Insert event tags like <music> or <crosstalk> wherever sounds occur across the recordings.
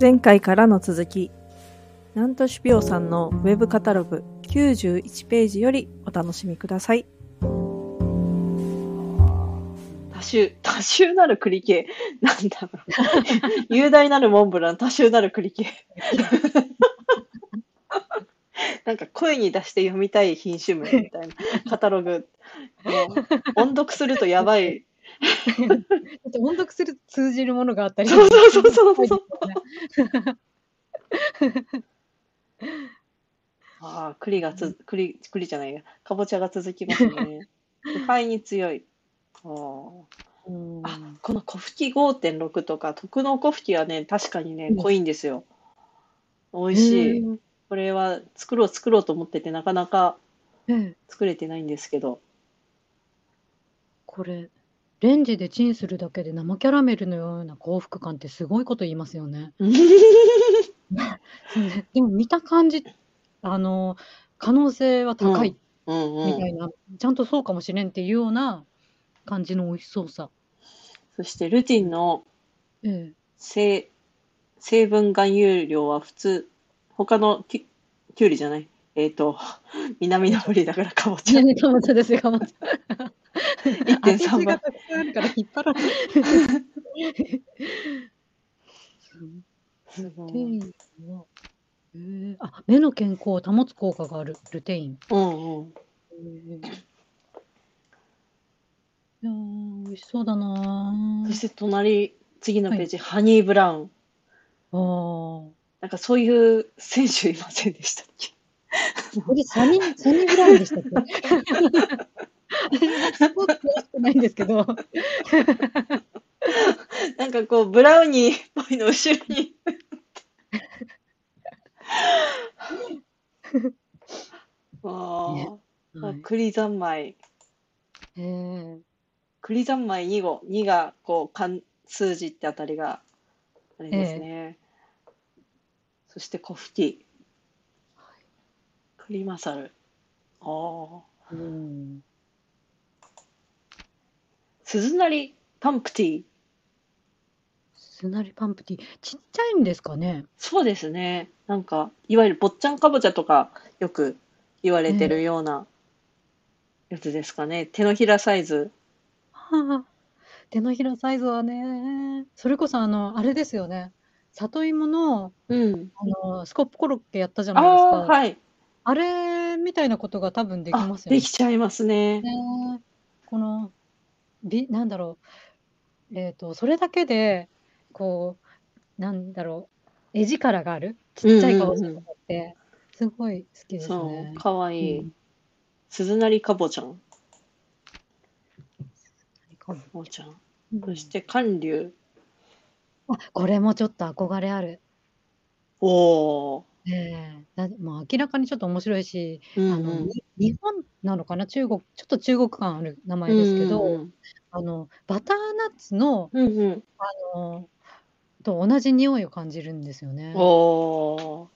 前回からの続き、なんとしぴょうさんのウェブカタログ91ページよりお楽しみください。多種、多種なる栗系。なんだろう。雄大なるモンブラン、多種なる栗系。なんか声に出して読みたい品種名みたいなカタログ。音読するとやばい。<laughs> だって音読すると通じるものがあったりそうそうそうそうそう。<laughs> ああ、栗がつ、栗、栗じゃないや。かぼちゃが続きますね。<laughs> 腐敗に強い。あーうんあ、この小吹き5.6とか、特納小吹きはね、確かにね、うん濃いんですよ。美味しい。へこれは作ろう作ろうと思ってて、なかなか作れてないんですけど。これレンジでチンするだけで生キャラメルのような幸福感ってすごいこと言いますよね。<laughs> でも見た感じあの可能性は高いうんうん。みたいな、ちゃんとそうかもしれんっていうような感じの美味しそうさ。そして、ルティンのええ成成分含有量は普通、他のききゅうりじゃない？えっ、と、南のりだからかぼちゃ。何かぼちゃですよ、かぼちゃ。1.3倍味がたくさんあるから引っ張 <laughs> ルテイい。ンは、えーあ目の健康を保つ効果がある。ルテイン。うんうん。いやー美味しそうだなそして隣、次のページ、ハニーブラウン。あー。なんかそういう選手いませんでしたっけ？これサニー、サニーブラウンでしたっけ？<laughs> すごく詳しくないんですけど、なんかこう、ブラウニーっぽいの後ろに。あねあ、はい栗三昧。えー栗三昧2号。2がこう、漢数字ってあたりが、あれですね。そして小吹き。栗マサル。ああ。うん鈴なりパンプティー。すなりパンプティー、ちっちゃいんですかね？そうですね。なんか、いわゆる坊っちゃんかぼちゃとかよく言われてるようなやつですかね。手のひらサイズ。はあ、手のひらサイズはね、それこそあの、あれですよね。里芋の、うん。あの、スコップコロッケやったじゃあないですか。あ、はい。あれみたいなことが多分できあますよね。できちゃいますね。ねこの、び、なんだろう。えっと、それだけで、こう、なんだろう。絵力があるちっちゃいかぼちゃとかって、すごい好きですそねう、。かわいい。うん鈴なりかぼちゃん。かぼちゃん。うんそして、寒流。あ、これもちょっと憧れある。おお。ええだまあ、明らかにちょっと面白いし、うんあの、に日本なのかな？中国、ちょっと中国感ある名前ですけど、うんあの、バターナッツの、うんうん。あの、と同じ匂いを感じるんですよね。おお。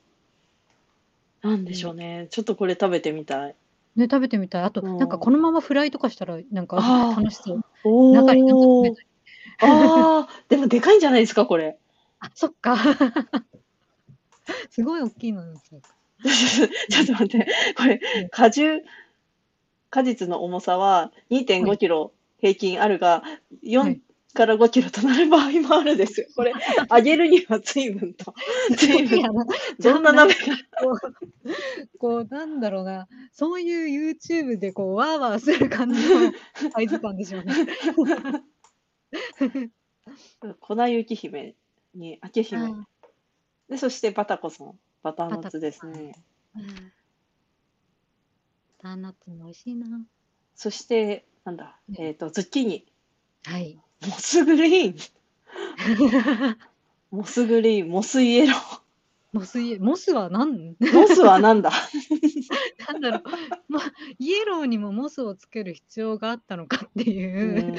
なんでしょうね。ちょっとこれ食べてみたい。ね、食べてみたい。あと、うんなんかこのままフライとかしたら、なんか楽しそう。お中になんか詰めたり。ああ、でもでかいんじゃないですか、これ。あ、そっか。<laughs> すごい大きいのですよ。<laughs> ちょっと待って、これうん、果汁、果実の重さは2.5キロ平均あるが、は4いから5キロとなる場合もあるんですよ。これ、揚げるには随分と。<laughs> 随分どんな鍋が。こう、こうなんだろうな、そういう YouTube でこう、わーわーする感じのサイズ感でしょうね。粉雪姫に、明姫。あで、そしてバタコさん。バターナッツですね。ーうんバターナッツも美味しいな。そして、なんだ、えっと、ズッキーニ。はい。モスグリーン。<laughs> モスグリーン、モスイエロー。モスイエ、モスは何？モスはなんだ？<laughs> なんだろう、まあ、イエローにもモスをつける必要があったのかってういう。ん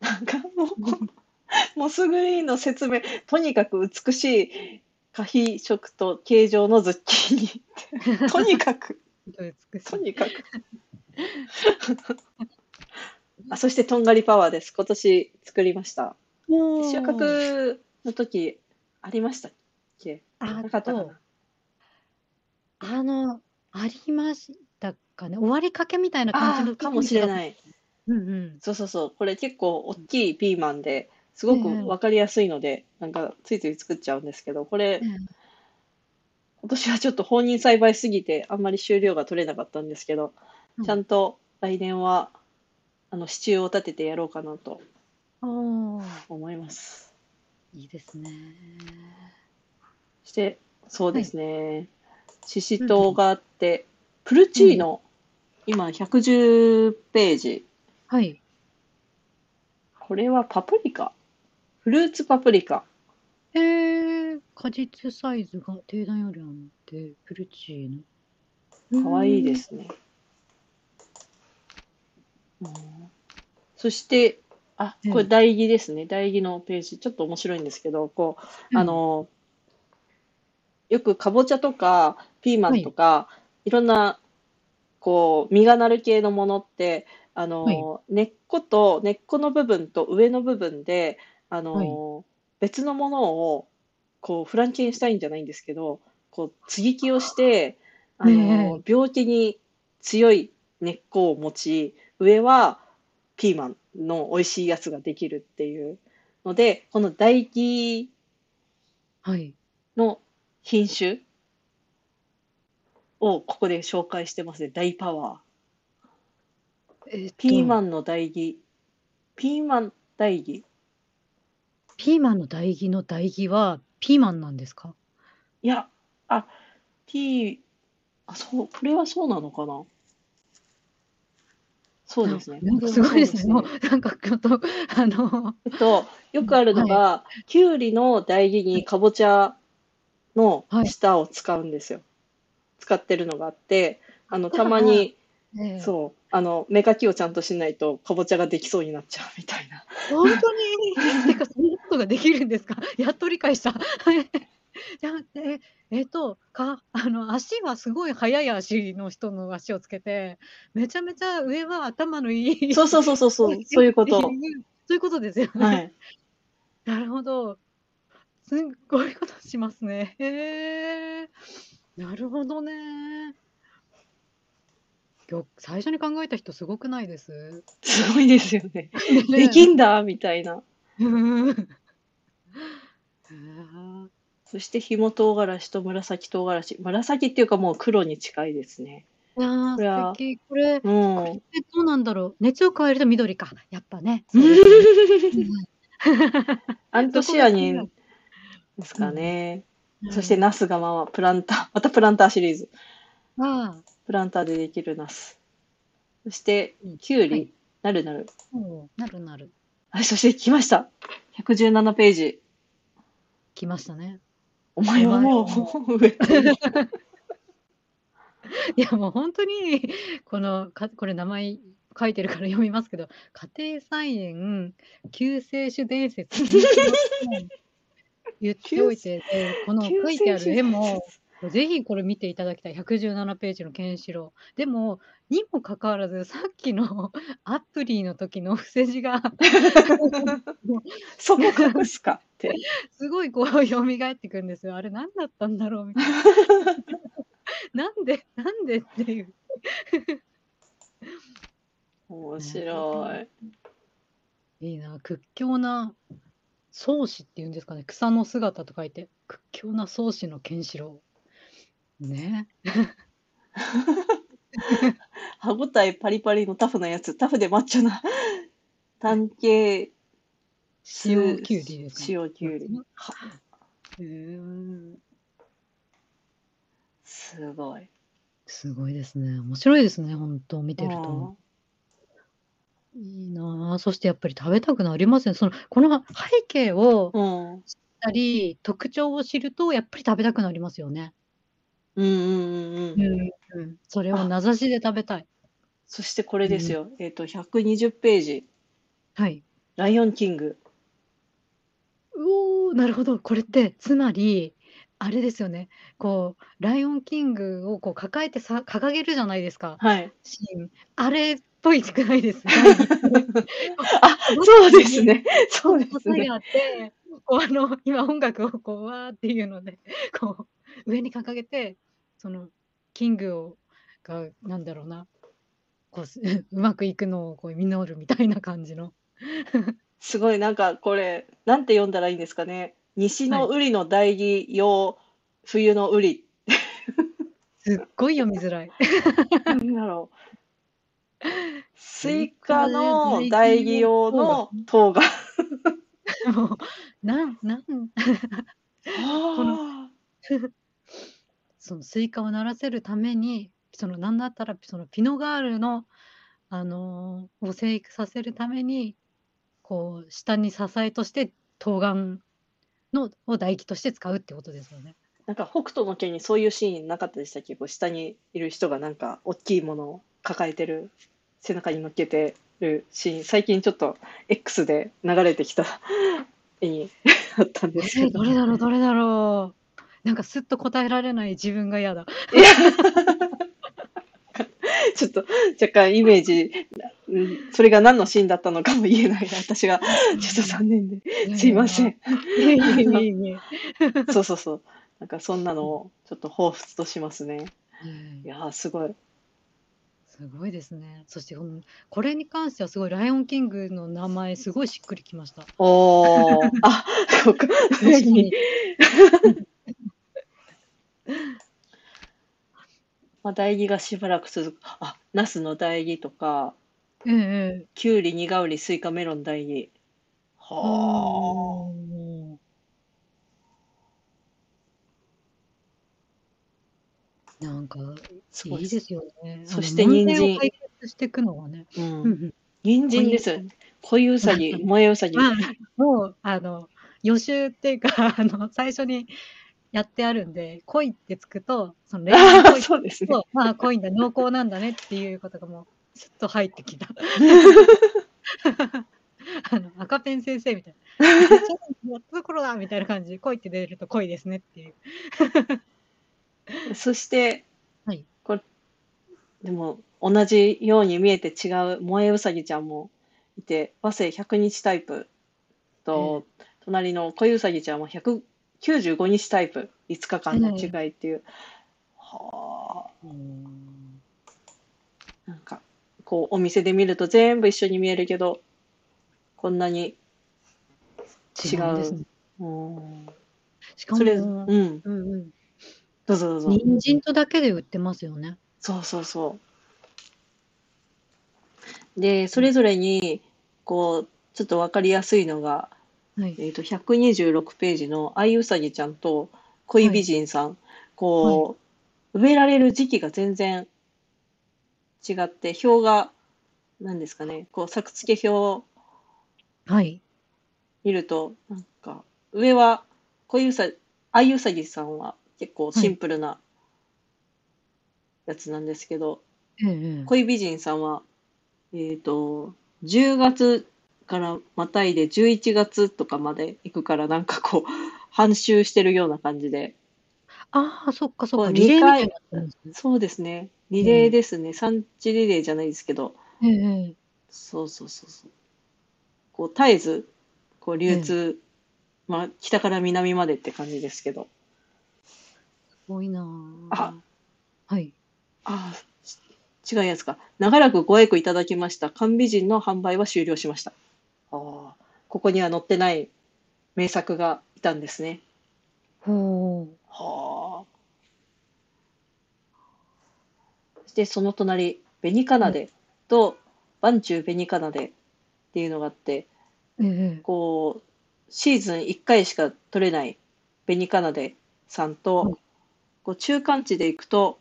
なんかもう、<laughs> モスグリーンの説明、とにかく美しい可比色と形状のズッキーニ。<laughs> とにかく、とにかく。あそして、とんがりパワーです。今年作りました。収穫の時ありましたっけ？あなかったかとな、あの、ありましたかね？終わりかけみたいな感じのかもしれい。ない。うんうん。そうそうそう。これ結構大きいピーマンですごくええわかりやすいので、なんかついつい作っちゃうんですけど、これええ今年はちょっと放任栽培すぎてあんまり収量が取れなかったんですけど、うんちゃんと来年はあの支柱を立ててやろうかなと思います。いいですね。そして、そうですね。ししとうがあって、プルチーノ、今110ページ。はい。これはパプリカ。フルーツパプリカ。えー、果実サイズが定番よりあって、フルチーノ。かわいいで。すね。うんそして、あ、これ台木ですね。台木のページ。ちょっと面白いんですけど、こう、あの、よくかぼちゃとかピーマンとか、い、ろんな、こう、実がなる系のものって、あの、根っこと、根っこの部分と上の部分で、あの、別のものを、こう、フランケンシュタインじゃないんですけど、こう、接ぎ木をして、あの、病気に強い根っこを持ち、上はピーマンの美味しいやつができるっていうので、この唾液はい。の品種をここで紹介してますね。大パワー。えーとピーマンの唾液。ピーマン唾液。ピーマンの唾液の唾液はピーマンなんですか？いや、あ、ピー、あ、そう、これはそうなのかな？そうですね。なんかすごいですね。もうなんかちょっと、あの、えっと、よくあるのが、きゅうりの唾液にかぼちゃの下を使うんですよ。使ってるのがあって、あの、たまに、ええそう、あの、芽かきをちゃんとしないと、かぼちゃができそうになっちゃうみたいな。本当に？<laughs> てか、そんなことができるんですか？<laughs> やっと理解した。<laughs> じゃあ、え、えっと、か、あの、足はすごい速い足の人の足をつけて、めちゃめちゃ上は頭のいい。そうそうそうそうそう、<laughs> そういうこと。そういうことですよね。はい。なるほど。すっごいことしますね。へえ。なるほどね。最初に考えた人すごくないです？すごいですよね。ねできんだみたいな。うんそして、ひも唐辛子と紫唐辛子。紫っていうかもう黒に近いですね。いやーこれは素敵。これ、うこれっん。てどうなんだろう？熱を加えると緑か。やっぱね。<laughs> アントシアニンですかね。そして、ナスがまあプランター。<laughs> またプランターシリーズ。ああ、プランターでできるナス。そして、キュウリ、はいなるなる。なるなる。はい、そして来ました。117ページ。来ましたね。お前は？もう植えていやもう本当にこのかこれ名前書いてるから読みますけど家庭菜園救世主伝説 <laughs> 言っておいてでこの書いてある絵もぜひこれ見ていただきたい。117ページのケンシロウ。でもにもかかわらずさっきの <laughs> アプリの時の伏せ字が。<laughs> そこ隠すか？<laughs> すごいこう蘇ってくるんですよあれ何だったんだろうみたいな <laughs> なんでなんでっていう面白い。いいな、屈強な宗師っていうんですかね、草の姿と書いて、屈強な宗師のケンシロウ。ね。<laughs> 歯ごたえパリパリのタフなやつ。タフでマッチョな。単形塩きゅうりですか、塩きゅうり。すごい。すごいですね。面白いですね、本当見てると。いいなあそしてやっぱり食べたくなりますね。そのこの背景をうん。うん知ったり、特徴を知ると、やっぱり食べたくなりますよね。うんうんうん。うん、それを名指しで食べたい。そしてこれですよ。えっと、120ページ。はい。ライオンキング。うおーなるほど。これって、つまり、あれですよね。こう、ライオンキングをこう抱えてさ掲げるじゃないですか、はい。シーン。あれっぽいくないです。<laughs> あ、そうですね。そうですね。あって、こう、あの、今音楽をこう、わーっていうので、こう、上に掲げて、その、キングをが、なんだろうな、こう、すうまくいくのをこう実るみたいな感じの。すごい、なんかこれ、なんて読んだらいいんですかね。西はい。の瓜の代義用、冬の瓜。<laughs> すっごい読みづらい。なんだろう。ススイイカカの代代義義用の冬瓜。もう、なんなんこのあそのスイカを鳴らせるために、そのなんだったらそのピノガールの、あの、を生育させるために、こう下に支えとして冬瓜のを唾液として使うってことですよね。なんか北斗の拳にそういうシーンなかったでしたっけ？こう下にいる人がなんか大きいものを抱えてる背中に乗っけてるシーン最近ちょっと X で流れてきた <laughs> 絵にあったんですえー、けどどれだろうどれだろう。なんかすっと答えられない自分が嫌だ。いや <laughs> ちょっと若干イメージ、うんそれが何のシーンだったのかも言えない <laughs> 私がちょっと残念で。すいません。。<laughs> そうそうそう。なんかそんなのをちょっと彷彿としますね。うんいやーすごい。すごいですね。そして、うんこれに関してはすごい、ライオンキングの名前、すごいしっくりきました。おー。あ、そうか。<laughs> まあ、代議がしばらく続く。あ、ナスの代議とか、ええええ。きゅうり、にがうり、スイカ、メロン代議。はうんなんか、すごいいいですよね。そして人参題を解決していくのがね。あ。う。うんん人参ですよね。恋うさぎ、萌えうさぎ。まあ、もう、あの、予習っていうか、<laughs> あの、最初にやってあるんで、恋ってつくと、その恋愛あ恋そうですね。と、まあ、恋だ、濃厚なんだねっていうことがもう、すっと入ってきた。<laughs> あの、赤ペン先生みたいな。やっところだみたいな感じで、<laughs> 恋って <laughs> 出ると恋ですねっていう。そして、はいこれ、でも、同じように見えて違う萌えうさぎちゃんもいて、和製100日タイプと、隣の恋うさぎちゃんは195日タイプ、5日間の違いっていう。はあ。なんか、こう、お店で見ると全部一緒に見えるけど、こんなに違う。違うんですね。うん。しかも、それ、うんうん。うん。どうぞどうぞ。人参とだけで売ってますよね。そうそうそう。で、それぞれに、こう、ちょっとわかりやすいのが、はい。えっと、126ページのあいうさぎちゃんと恋美人さん、こう、植えられる時期が全然違って、表が、何ですかね、こう、作付け表はい。見ると、なんか、上は、恋うさ、あいうさぎさんは結構シンプルなやつなんですけど、ええええ。恋美人さんは、えっ、と、10月からまたいで11月とかまで行くから、なんかこう、半周してるような感じで。ああ、そっかそっか。こうリレーみたいに二なってるんですね。そうですね。リレーですね。産地リレーじゃないですけど。そうそうそうそう。こう、絶えず、こう、流通、まあ、北から南までって感じですけど。すごいなあはい。ああ、違うやつか。長らくご愛顧いただきました。缶美人の販売は終了しました。ああ、ここには載ってない名作がいたんですね。ほはあ。そしてその隣、紅奏でと、晩中紅奏でっていうのがあって、う。ええこう、シーズン1回しか取れない紅奏でさんと、はいこう中間地で行くと、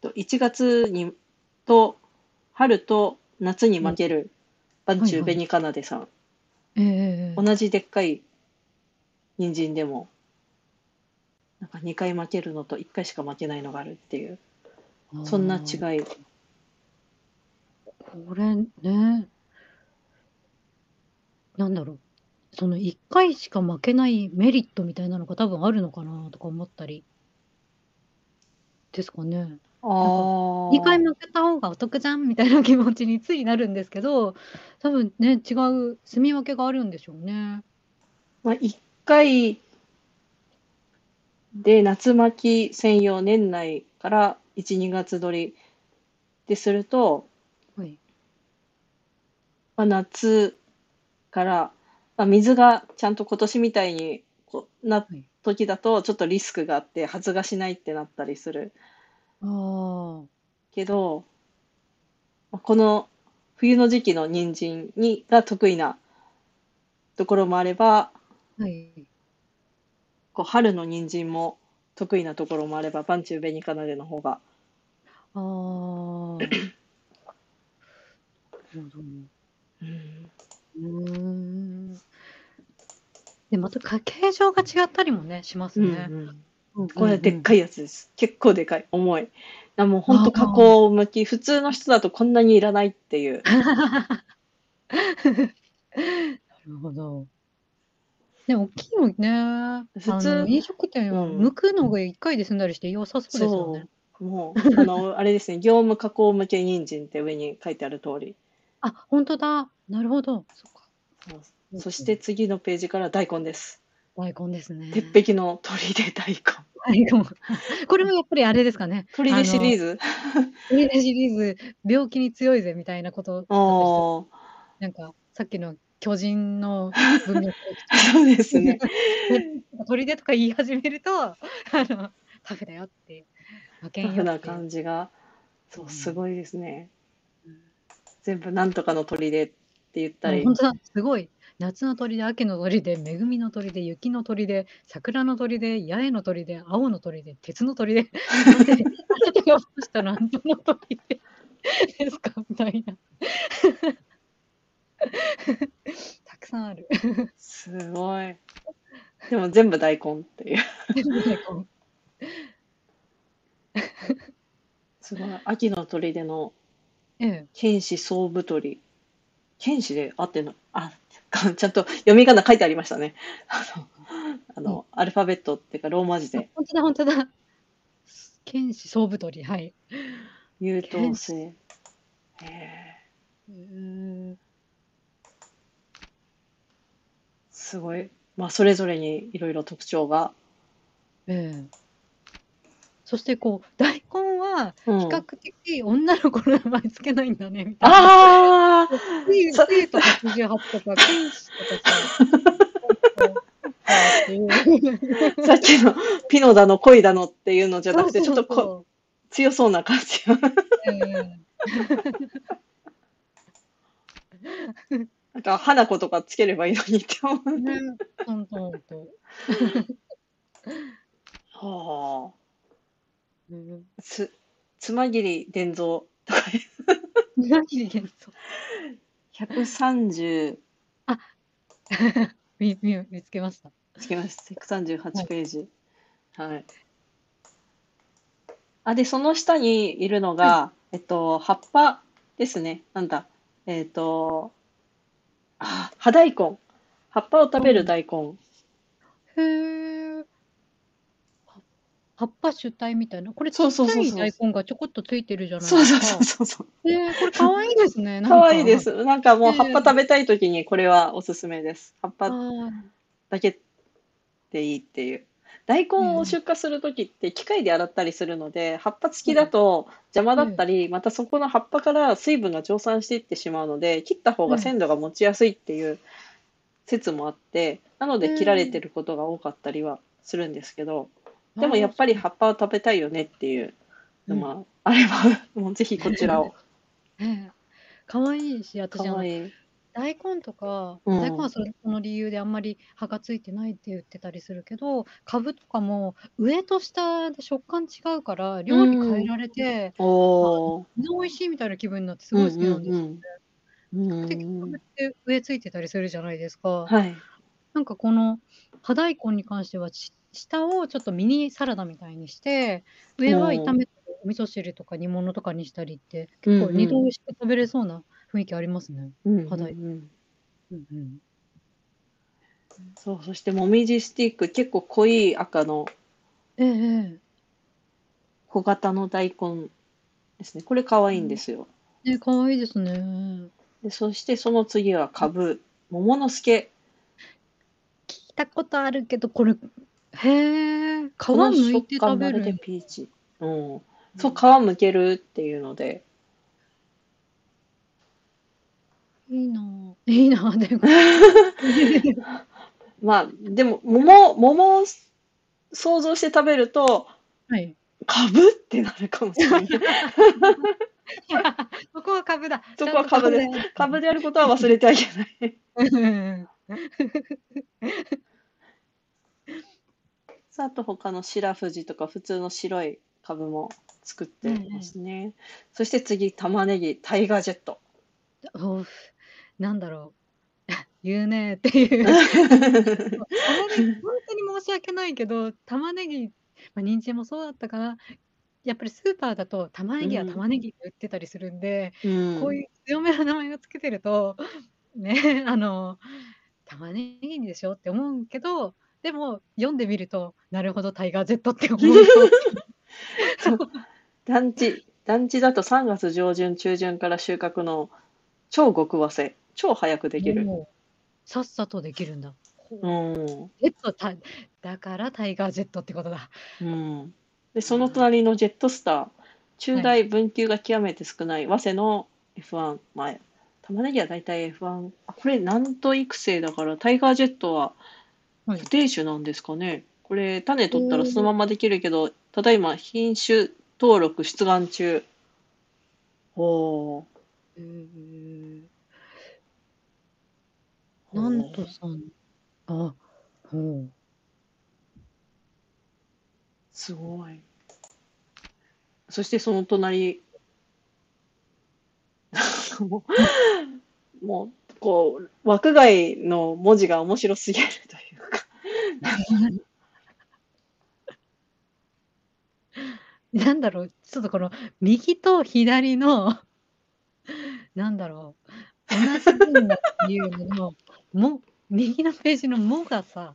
と1月にと春と夏に負ける晩中はいはい紅奏でさん、ええええ。同じでっかい人参でもなんか2回負けるのと1回しか負けないのがあるっていうそんな違いこれね、なんだろう、その1回しか負けないメリットみたいなのが多分あるのかなとか思ったり。ですかね。あ2回あ。負けた方がお得じゃんみたいな気持ちについなるんですけど、多分ね、違う住み分けがあるんでしょうね。まあ、1回で夏巻き専用年内から1、2月取りですると、はい。まあ、夏から、まあ、水がちゃんと今年みたいにこうなはい。時だとちょっとリスクがあって発芽しないってなったりするああ。けど、まあこの冬の時期の人参にが得意なところもあれば、はい。こう春の人参も得意なところもあれば、バンチューベニカナデの方が。ああ。なるほど。うんうーん。で、またか形状が違ったりもね、しますうんね。うん、これでっい。かいやつです。結構でかい。重い。なもうほんとあ加工向き、普通の人だとこんなにいらないっていう。<laughs> なるほど。でも大きいのね、普通飲食店はうくのが1回で済んだりして良さそうですよね。もう、あの、あれですね、業務加工向け人参って上に書いてある通り。あ、本当だ。なるほど。そっか。そして次のページから大根です。大根ですね。鉄壁の砦大根。大根。<laughs> これもやっぱりあれですかね。砦シリーズ？ズ砦シリーズ、病気に強いぜみたいなことだったりしてああ、なんか、さっきの巨人の文脈 <laughs> そうですね。砦とか言い始めると、あの、タフだよってタフな感じが、そうう、んすごいですね。うん全部なんとかの砦って言ったりあ本。当だ、すごい。夏の鳥で、秋の鳥で、恵みの鳥で、雪の鳥で、桜の鳥で、八重の鳥で、青の鳥で、鉄の鳥で、あなたが干した何との鳥でですかみたいな。<laughs> たくさんある。すごい。でも全部大根っていう。すごい。秋の砦のええ、剣士総太り。剣士で合ってんの？あ、ちゃんと読み仮名書いてありましたね。あの、あのアルファベットっていうかローマ字で。本当だ、本当だ。剣士総太り、はい。優等生。へえうーんすごい。まあ、それぞれにいろいろ特徴が。ええ。そしてこう大根はうん比較的女の子の名前つけないんだねみたいな。ああ <laughs> とか28とかとか <laughs> さ。っきのピノだの恋だのっていうのじゃなくて、ちょっとこ強そうな感じ。え <laughs> なんか、花子とかつければいいのにって思う。えね、本当本当。<laughs> はあ。うんつ、つまぎり伝蔵とか、何で言う130、見見 <laughs> 見つけました。つけました。138ページ。はい。あ、で、その下にいるのが、えっと、葉っぱですね。なんだ。えっと、あ、葉大根。葉っぱを食べる大根。へえ。は葉っぱ主体みたいな？これちそうっちゃそうそうそうい大根がちょこっとついてるじゃないそうですか。そうそうそう。えー、これ可愛いですね。<laughs> なんかわいいで。す。なんかもうええ葉っぱ食べたいときにこれはおすすめです。葉っぱだけでいいっていう。大根を出荷するときって機械で洗ったりするので、葉っぱ付きだと邪魔だったり、またそこの葉っぱから水分が蒸散していってしまうので、切った方が鮮度が持ちやすいっていう説もあって、なので切られてることが多かったりはするんですけど、でもやっぱり葉っぱを食べたいよねっていうのもあれば、もうぜひこちらを。<laughs> ねえ。可愛いし、私かわい。い。大根とか、うん大根はそれその理由であんまり葉がついてないって言ってたりするけど、株とかも上と下で食感違うから、料理変えられて、おー。美味しいみたいな気分になってすごい好きなんですよね。うんうんって上ついてたりするじゃないですか。はい。なんかこの葉大根に関してはし下をちょっとミニサラダみたいにして上は炒めてお味噌汁とか煮物とかにしたりって結構二度美味しく食べれそうな雰囲気ありますね。うん肌うんうんうんうん、そう、そしてもみじスティック、結構濃い赤の、ええええ小型の大根ですね。これ可愛いんですよ。ね、可愛いですね。でそしてその次はカブ、桃之助。聞いたことあるけど、これ、へえ、皮この剥い食て食べる。ピーチ。うん。そう、皮むけるっていうので。いいなぁ。いいなぁ、でも。<laughs> まあ、でも、桃、桃を想像して食べると、はい。カブってなるかもしれない。<laughs> そこは株だ。そこは株ですちゃんとカブであることは忘れてはいけない。う <laughs> んさあ、あと他の白藤とか普通の白いカブも作ってますね。そして次、玉ねぎ、タイガージェット。なんだろう。<laughs> 言うねっていう。<laughs> 本当に申し訳ないけど、玉ねぎ、まあ、人参もそうだったかな。やっぱりスーパーだと玉ねぎは玉ねぎって売ってたりするんで、うんこういう強めの名前をつけてると、ね、<laughs> あの、玉ねぎでしょって思うけど、でも読んでみると、なるほど、タイガー Z って思う団地、団地だと3月上旬、中旬から収穫の超極早生、超早くできる。もうさっさとできるんだ。ほううん。ジェットタだからタイガージェットってことだ。うん。で、その隣のジェットスター、中大分級が極めて少ない早稲の F1 前。玉ねぎは大体 F1。あ、これ南都育成だから、タイガージェットははい固定種なんですかね。これ、種取ったらそのままできるけど、ただいま品種登録出願中。おー。へーなんとさん。あ、ほう。すごい。そしてその隣、もう、<laughs> もうこう、枠外の文字が面白すぎるというか。<laughs> なんだろう、ちょっとこの右と左の、なんだろう、同じ文だっていうのの、も、右のページのもがさ、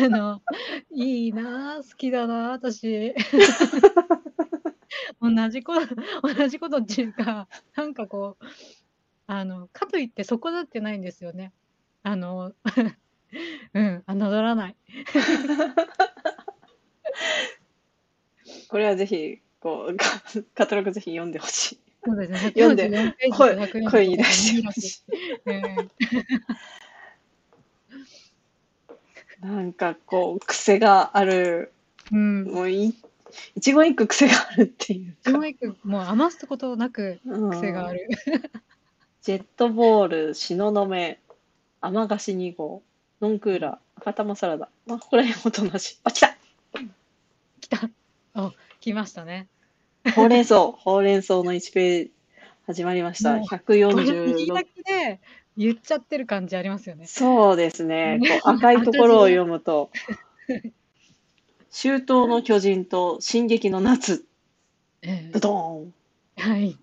あの、いいなあ、好きだなあ、私。<laughs> 同じこと、同じことっていうか、なんかこう、あの、かといってそこだってないんですよね。あの、うん、侮らない。これはぜひ、こう、カ <laughs> カタログぜひ読んでほしい。そうですね。読んで144ページと声144声に出してほしうんい。なんかこう、癖がある、うん。もうい、一言一句癖があるっていうか。上手くもう余すことなくうん癖がある。ジェットボール、東雲、甘菓子2号、ノンクーラー、赤玉サラダ。まあ、ここら辺も同じ。あ、来た来た。あ、来ましたね。<laughs> ほうれん草、ほうれん草の1ページ始まりました。もう右だ146。けで言っちゃってる感じありますよね。そうですね。ねこう <laughs> 赤いところを読むと、<laughs> 周到の巨人と進撃の夏、えドドーン。えはい。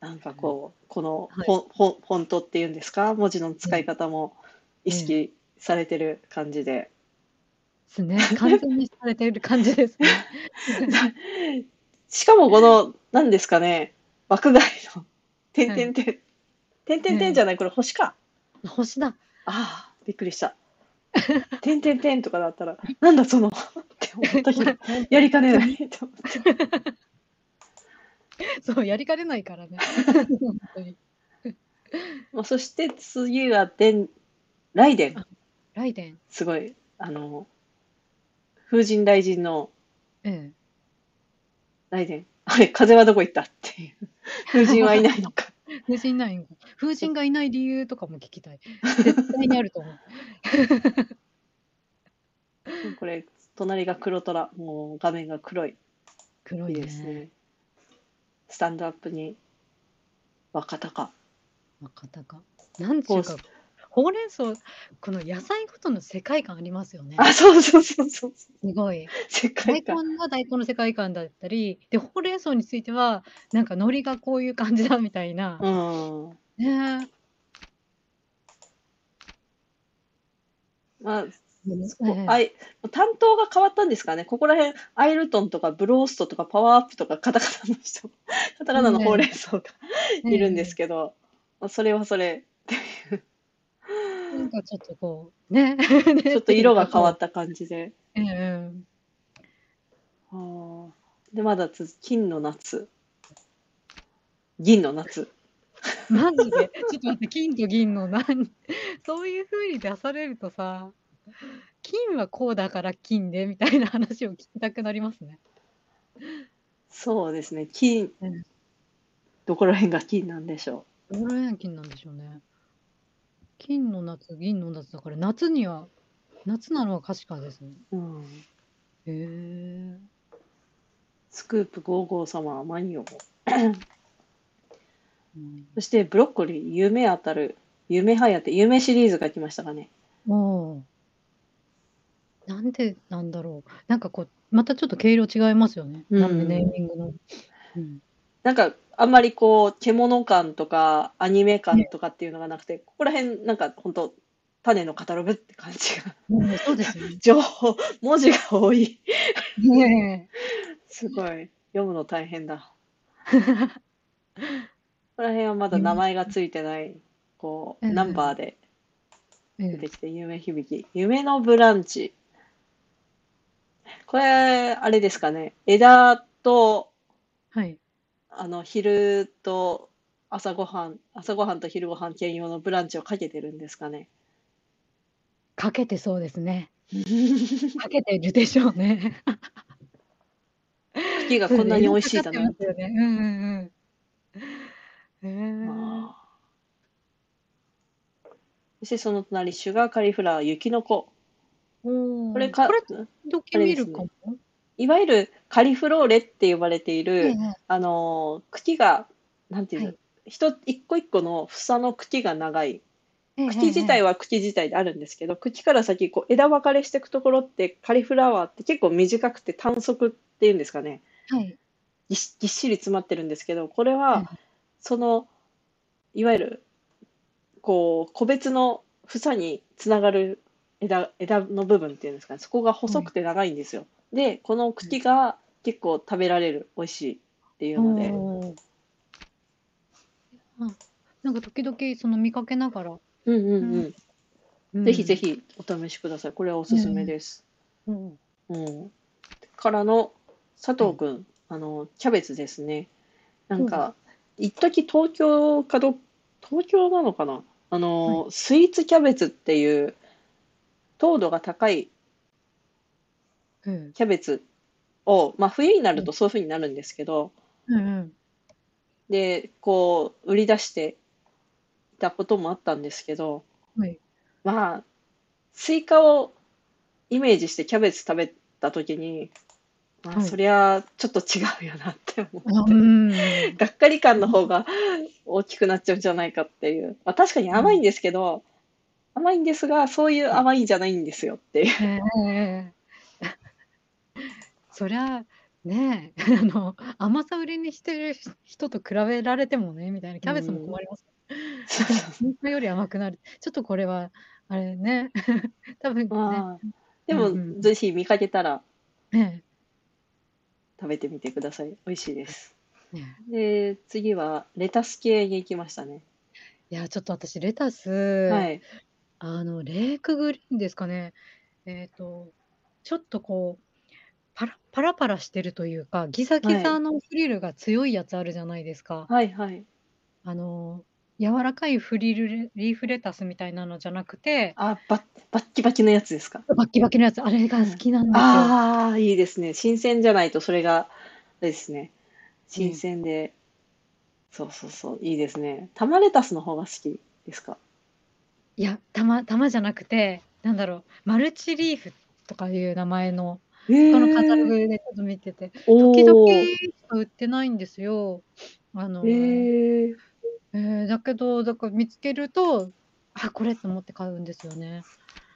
なんかこう、このはいフォンフォンフォントっていうんですか、文字の使い方も意識されてる感じで。ですね。完全にされてる感じですね。<laughs> しかもこの、何ですかね、枠外の、点々点。点々点じゃない、これ星か。星だ。ああ、びっくりした。点々点とかだったら、なんだその、って思ったけど、<laughs> やりかねないと思って。<laughs> そう、やりかねないからね。本当に。まあ、そして次は、でん、ライデン。ライデン。すごい、あの、風神雷神のえライデン。あれ、風はどこ行ったっていう。風神はいないのか。え。<laughs> 風神ないの風神がいない理由とかも聞きたい。絶対にあると思う。<laughs> これ、隣が黒虎。もう画面が黒い。いい黒いね。ですね。スタンドアップに若鷹。若鷹。なんていうか、ほうれん草、この野菜ごとの世界観ありますよね。あ、そうそうそうそう。すごい。世大界観。根は大根の世界観だったり、で、ほうれん草については、なんか海苔がこういう感じだみたいな。うい担当が変わったんですかね。ここら辺、アイルトンとかブローストとかパワーアップとかカタカナの人、カタカナのほうれん草がいるんですけど、まあそれはそれ、なんかちょっとこう、ね。ち <laughs> ちょっと色が変わっった感じで。ええあーで、まだ続金の夏。銀の夏。マジで、ちょっと待って、金と銀の何、そういう風に出されるとさ、金はこうだから金でみたいな話を聞きたくなりますね。そうですね。金うん、どこら辺が金なんでしょどこら辺が金なんでしょうね。金の夏、銀の夏だから、夏には、夏なのは確かですね。う。うん。へえ。スクープ55様はマニオも。うんそしてブロッコリー、夢当たる、夢はやて、夢シリーズが来ましたかね。もう、なんでなんだろう。なんかこう、またちょっと毛色違いますよね。うんなんでネーミングの。うん。なんか、あんまりこう、獣感とか、アニメ感とかっていうのがなくて、ここら辺、なんか、本当種のカタログって感じが。うんそうですね。<laughs> 情報、文字が多い。ねすごい。読むの大変だ。ここら辺はまだ名前がついてない、こう、うんナンバーでえ出てきて、夢響き。夢のブランチ。これ、あれですかね。枝と、はい。あの、昼と朝ごはん、朝ごはんと昼ごはん兼用のブランチをかけてるんですかね。かけてそうですね。<laughs> かけてるでしょうね。茎がこんなに美味しいだなっ。てね。うんうんうん。へえ。あーそしてその隣、シュガーカリフラワー、雪の子。これかこれ、時見るかも。いわゆるカリフローレって呼ばれていえる、えあのー茎が、なんていうの、はい一一個一個の房の茎が長い。ええ茎自体は茎自体であるんですけど、茎から先こう枝分かれしていくところってカリフラワーって結構短くて短足っていうんですかね。はい。ぎっしり詰まってるんですけど、これうんはそのいわゆるこう個別の房につながる枝枝の部分っていうんですかね、そこが細くて長いんですよ。で、この茎が結構食べられる、美味しいっていうので、なんか時々その見かけながら、うんうんうん。うんぜひぜ。ひお試しください。これはおすすめです。うんうん。からの佐藤くん、あの、キャベツですね。なんか、一時東京かど、東京なのかな？あの、スイーツキャベツっていう糖度が高いうん。キャベツを、まあ冬になるとそういう風になるんですけど、うんうん。で、こう、売り出していたこともあったんですけど、はい。まあ、スイカをイメージしてキャベツ食べたときに、まあ、はい。そりゃちょっと違うよなって思って、ん。がっかり感の方が大きくなっちゃうんじゃないかっていう。まあ、確かに甘いんですけど、甘いんですが、そういう甘いんじゃないんですよっていう。ええそりゃねえ <laughs> あの甘さ売りにしてる人と比べられてもねみたいなキャベツも困ります。スイカより甘くなる。ちょっとこれはあれね <laughs> 多分ねまあ、でも、うんうんぜひ見かけたらね食べてみてください。美味しいです。えねで、次はレタス系に行きましたね。えいやちょっと私レタス、はい。あのレークグリーンですかねえっ、とちょっとこうパラパラパラしてるというかギザギザのフリルが強いやつあるじゃないですか。はいはい。あの柔らかいフリルレリーフレタスみたいなのじゃなくてあ、バッ、バッキバキのやつですか？バッキバキのやつあれが好きなんですよ。ああ、いいですね。新鮮じゃないとそれが、あれですね。新鮮で、そうそうそう、いいですね。玉レタスの方が好きですか？いや玉玉じゃなくてなんだろうマルチリーフとかいう名前のへこのカタロえ。グでちょっと見ててお時々ーしか売ってないんですよ。あの、へえ。えーだけどだから見つけるとあこれと思って買うんですよね。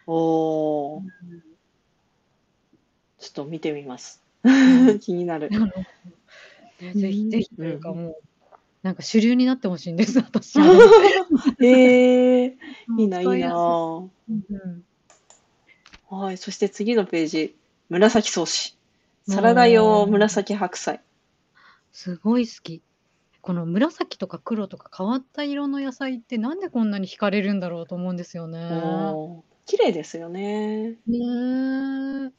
おーちょっと見てみます。ん <laughs> 気になるぜひぜひというかうんもうなんか主流になってほしいんです私は。へえ。いいな、いいな。うんうんはい。そして次のページ。紫草子。サラダ用紫白菜。すごい好き。この紫とか黒とか変わった色の野菜ってなんでこんなに惹かれるんだろうと思うんですよね。綺麗ですよね。ねえ。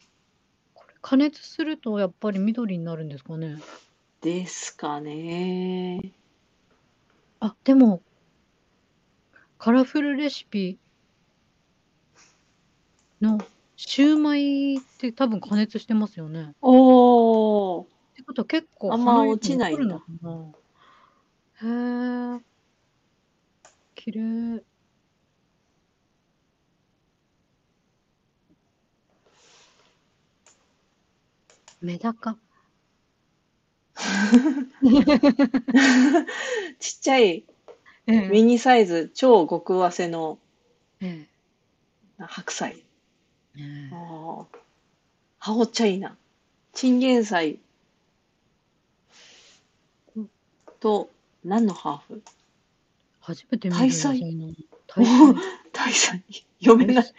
これ加熱するとやっぱり緑になるんですかね。ですかね。あ、でも、カラフルレシピのシューマイって多分加熱してますよね。おー。ってことは結構あんま落ちないんだ。へえ。綺麗。メダカ。<laughs> ちっちゃいええミニサイズ超極わせのえ白菜。ええあハオチャイナ。チンゲン菜と何のハー。フ初めて見る大菜そんなの大菜。大菜読めない。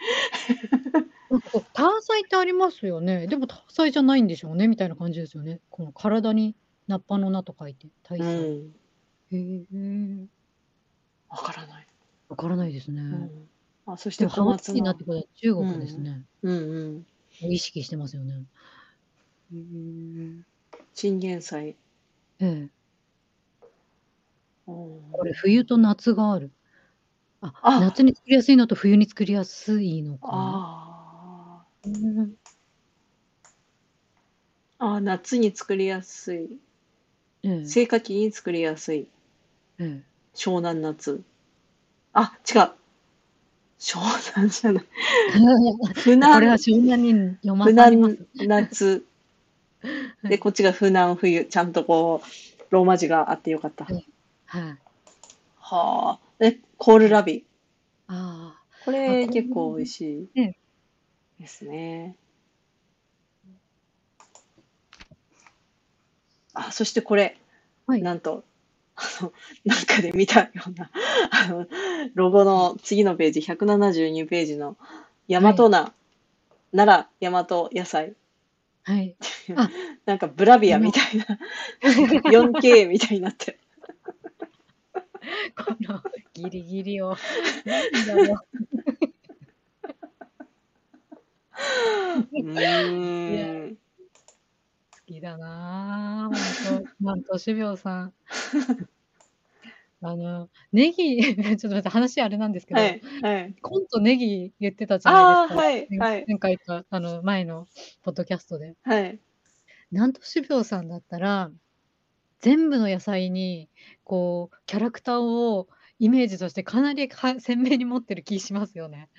なんかこうター。サイってありますよね。でもター。サイじゃないんでしょうねみたいな感じですよね。この体にナッパの名と書いてタイうサイ。ん。へえ。わからない。わからないですね。うん、あ、そしでて小松菜っ。てことは中国ですね。うんうん。意識してますよね。へえ。チンゲン菜。ええ。うんこれ冬と夏がある。あ、あ夏に作りやすいのと冬に作りやすいのかな。あうんあ。あ、夏に作りやすい。ええ生花期に作りやすい。え湘南夏。あ、違う。湘南じゃない。<laughs> これは湘南に読まされます。船夏。で、こっちが船南冬。ちゃんとこう、ローマ字があってよかった。はいはあ。で、コールラビ。ああ。こあれ結構美味しいええですね。あ、そしてこれ、はいなんと、あの、なんかで見たような、あの、ロゴの次のページ、172ページの、大和菜、奈良大和野菜、はい。<laughs> なんかブラビアみたいな、4K みたいになってる。このギリギリを。う。ん。好きだなぁ。ほんと、なんと、種苗さん。あの、ネギ、<laughs> ちょっと待って、話あれなんですけど、はい、はい。コントネギ言ってたじゃないですか。はいはい前回か、あの、前のポッドキャストで。はい。なんと種苗さんだったら、全部の野菜に、こう、キャラクターをイメージとしてかなりか鮮明に持ってる気しますよね。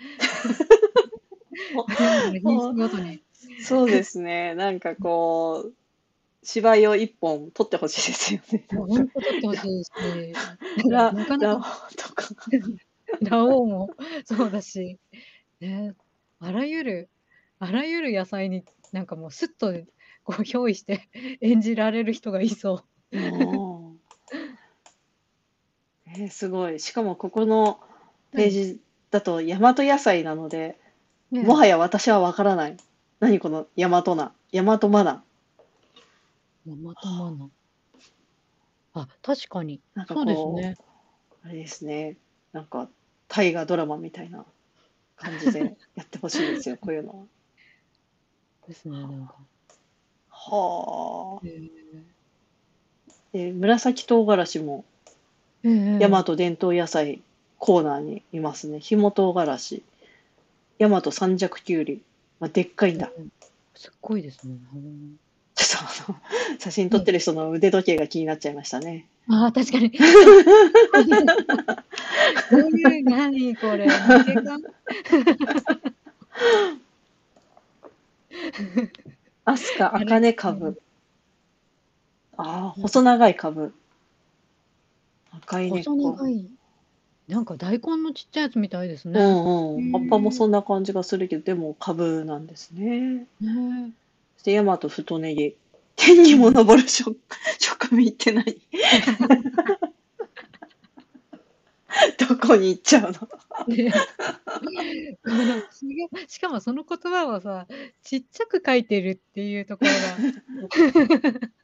全部の品種ごとに。そうですね。なんかこう、芝居を一本取ってほしいですよね。本当取ってほしいし、ラオかとか。ラオウもそうだし、ね、あらゆる、あらゆる野菜になんかもうスッとこう憑依して演じられる人がいそう。えーすごい。しかもここのページだと大和野菜なので、ねもはや私はわからない。何この大和菜。大和マナ。ヤマトマナ。あ、確かに。なんかそうですこう、ね。あれですね。なんか大河ドラマみたいな感じで <laughs> やってほしいですよ、こういうのは。ですね、なんか。はあ。へーで、紫唐辛子もええ大和伝統野菜コーナーにいますね。ひも唐辛子、大和三尺きゅうり。まあ、でっかいんだ。すっごいですね。うんと <laughs> 写真撮ってる人の腕時計が気になっちゃいましたね。ああ、確かに。こういう、何これ。アスカ、アカネ株。ああ、細長い株。赤い根っ細こ。長い。なんか大根のちっちゃいやつみたいですうね。んうん。葉っぱもそんな感じがするけど、でも株なんですね。ねそして大和太ネギ。天にも昇る食食味って何 <laughs> どこに行っちゃうの？しかもその言葉をさ、ちっちゃく書いてるっていうところが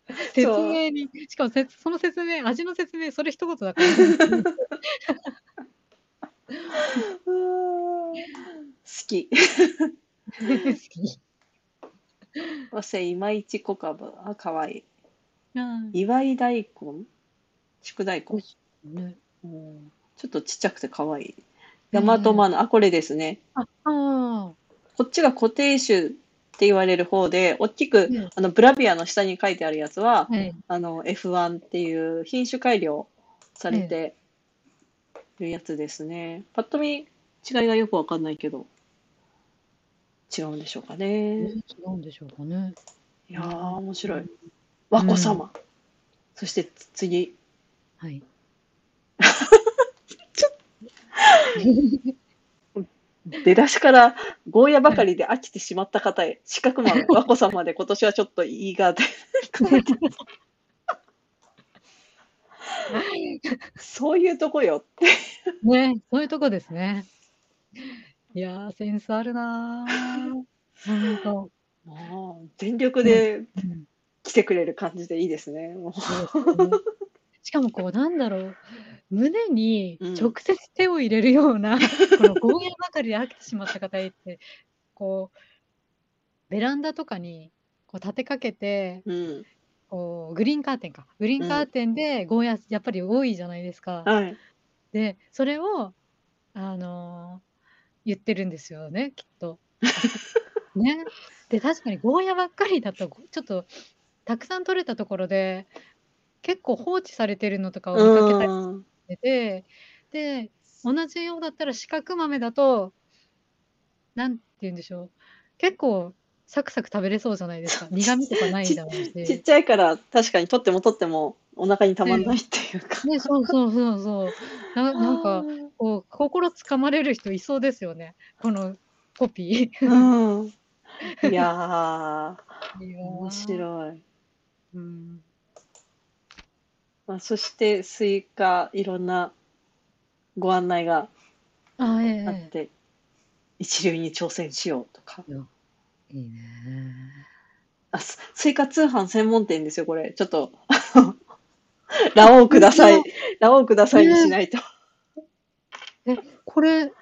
<laughs> 説。明にしかもせその説明、味の説明、それ一言だから。<laughs> 好き。好き。わせいまいち小かぶ。あ、かわいい。うん。祝い大根？祝大根。ちょっとちっちゃくてかわいい。え大和えマナ、あ、これですね。あ、あこっちが固定種って言われる方で、大きく、ねあの、ブラビアの下に書いてあるやつはあ、、はい。あの、F1 っていう品種改良されてるやつですね。パッと見、違いがよくわかんないけど、違うんでしょうかえね。違うんでしょうかね。いやー、面白い。和子様。そしてつ次、はい。<laughs> 出だしからゴーヤばかりで飽きてしまった方へ、四角マン、<laughs> 和子様で今年はちょっといいがで、<laughs> そういうとこよって。ね、そういうとこですね。いやー、センスあるなもう <laughs> 全力でうん、来てくれる感じでいいですね。もうそうですね。しかもこう、なんだろう、胸にうん直接手を入れるような、このゴーヤばかりで飽きてしまった方へって、こう、ベランダとかにこう立てかけて、うん。こうグリーンカーテンか、グリーンカーテンでゴーヤやっぱり多いじゃないですか。はい。で、それを、あのー言ってるんですよね、きっと。<laughs> ね。で、確かにゴーヤばっかりだと、ちょっとたくさん取れたところで、結構放置されてるのとかを見かけたりうん。してて、で、同じようだったら四角豆だと、なんて言うんでしょう。結構サクサク食べれそうじゃないですか。<laughs> 苦味とかないだろうし。ちっちゃいから確かに取っても取ってもお腹にたまんないっていうか。ね、そうそうそうそう。ななんか、こう、心つかまれる人いそうですよね。このコピー。うん。いや <laughs> 面い。白い。うん。まあ、そしてスイカ、いろんなご案内があ、ええあって、一流に挑戦しようとか。いいね。あ、ススイカ通販専門店ですよ、これ。ちょっと、<laughs> ラオウください。ラオウくださいにしないと。これ、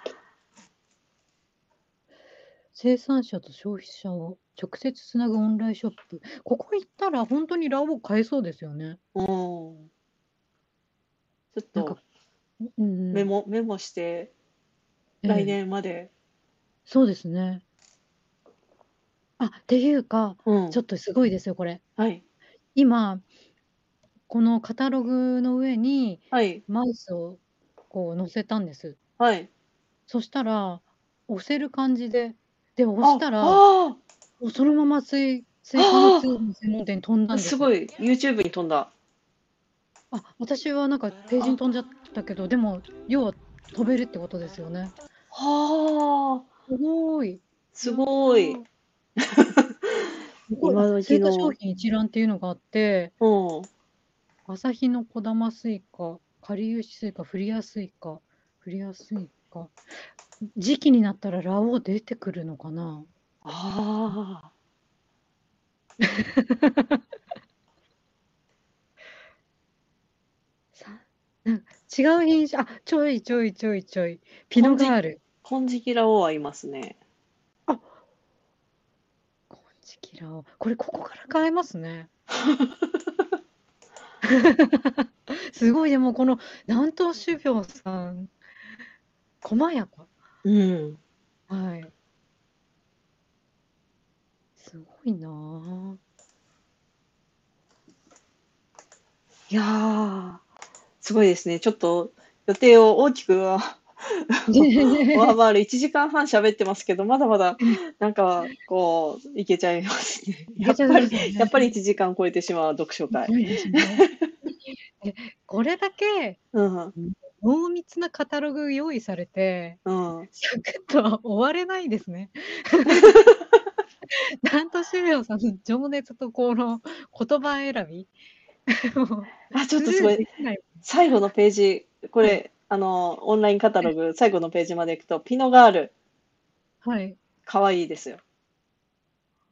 生産者と消費者を直接つなぐオンラインショップ。ここ行ったら本当にラオウ買えそうですよね。うん。ちょっとなんか、うんうんメモ、メモして、ええ来年まで。そうですね。あ、っていうか、うんちょっとすごいですよ、これ。はい。今、このカタログの上にはい。マウスをこう載せたんです。はい。そしたら、押せる感じで、で、押したら、ああそのままスイスイカの通販専門店に飛んだんですよ。すごい。YouTube に飛んだ。あ、私はなんかページに飛んじゃったけど、でも、要は飛べるってことですよね。はあ。すごい。すごい。<laughs> こ今れ追時の加商品一覧っていうのがあって、うん。朝日の小玉スイカ、かりゆしスイカ、フリアスイカ、フリアスイカ。時期になったらラオウ出てくるのかなああ。さなんか違う品種、あ、ちょいちょいちょいちょい。ピノガール。金色ラオウはいますね。金色ラオウ。これここから買えますね。<laughs> <laughs> すごい、でもこの南東種苗さん、細やか？うん。はい。すごいなぁ。いやー、すごいですね。ちょっと予定を大きくは上回る1時間半喋ってますけど、まだまだなんかこう、いけちゃいますね。やっぱり、やっぱり1時間超えてしまう読書会。ねえこれだけうん。濃密なカタログ用意されて、うん。サクッとは終われないですね。<laughs> なんとしめさんの情熱とこの言葉選び。あ、ちょっとすごい最後のページ、これ、あの、オンラインカタログ、最後のページまで行くと、ピノガール、はい。かわいいですよ。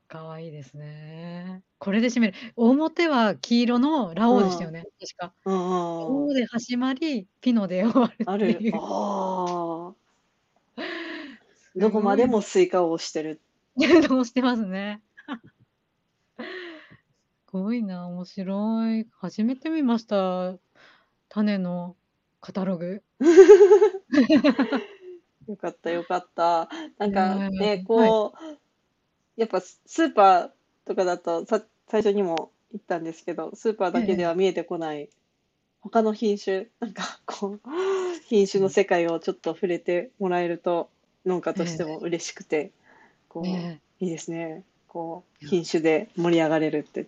可愛いですね。これで締める。表は黄色のラオウでしたよね、確か。うんラうんうん。オウで始まり、ピノで終わるあてい。う。あ <laughs> あ。どこまでもスイカを推してる。<laughs> 推してますね。<laughs> すごいな、面白い。初めて見ました。種のカタログ？<laughs> よかったよかった。なんかねね、こう、やっぱスーパーとかだとさ、最初にも言ったんですけど、スーパーだけでは見えてこない他の品種、なんかこう、品種の世界をちょっと触れてもらえると、農家としても嬉しくて、こう、ねいいですね。こう、品種で盛り上がれるって。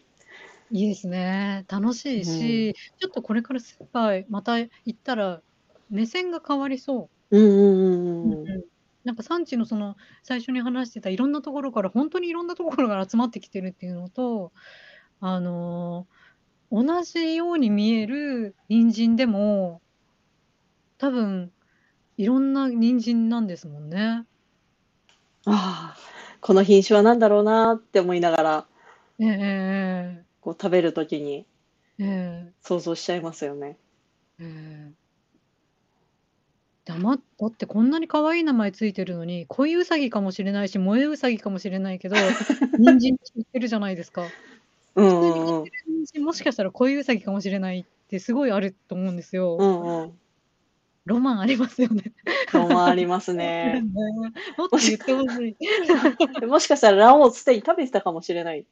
いいですね。楽しいし、ちょっとこれからスーパーまた行ったら目線が変わりそう。うんうんうんうん。うんなんか産地のその最初に話してたいろんなところから本当にいろんなところから集まってきてるっていうのと、あのー同じように見える人参でも多分いろんな人参なんですもんね。ああ、この品種は何だろうなって思いながら、ええこう食べるときにええ想像しちゃいますよね。ええ黙っだってこんなに可愛い名前ついてるのに恋うさぎかもしれないし萌えうさぎかもしれないけど <laughs> 人参って言ってるじゃないですか。うんうんうん。人参もしかしたら恋うさぎかもしれないってすごいあると思うんですよ。うんうん。ロマンありますよね。ロマンありますねね。<laughs> もっと言ってほしい。<laughs> もしかしたらラオウすでに食べてたかもしれない。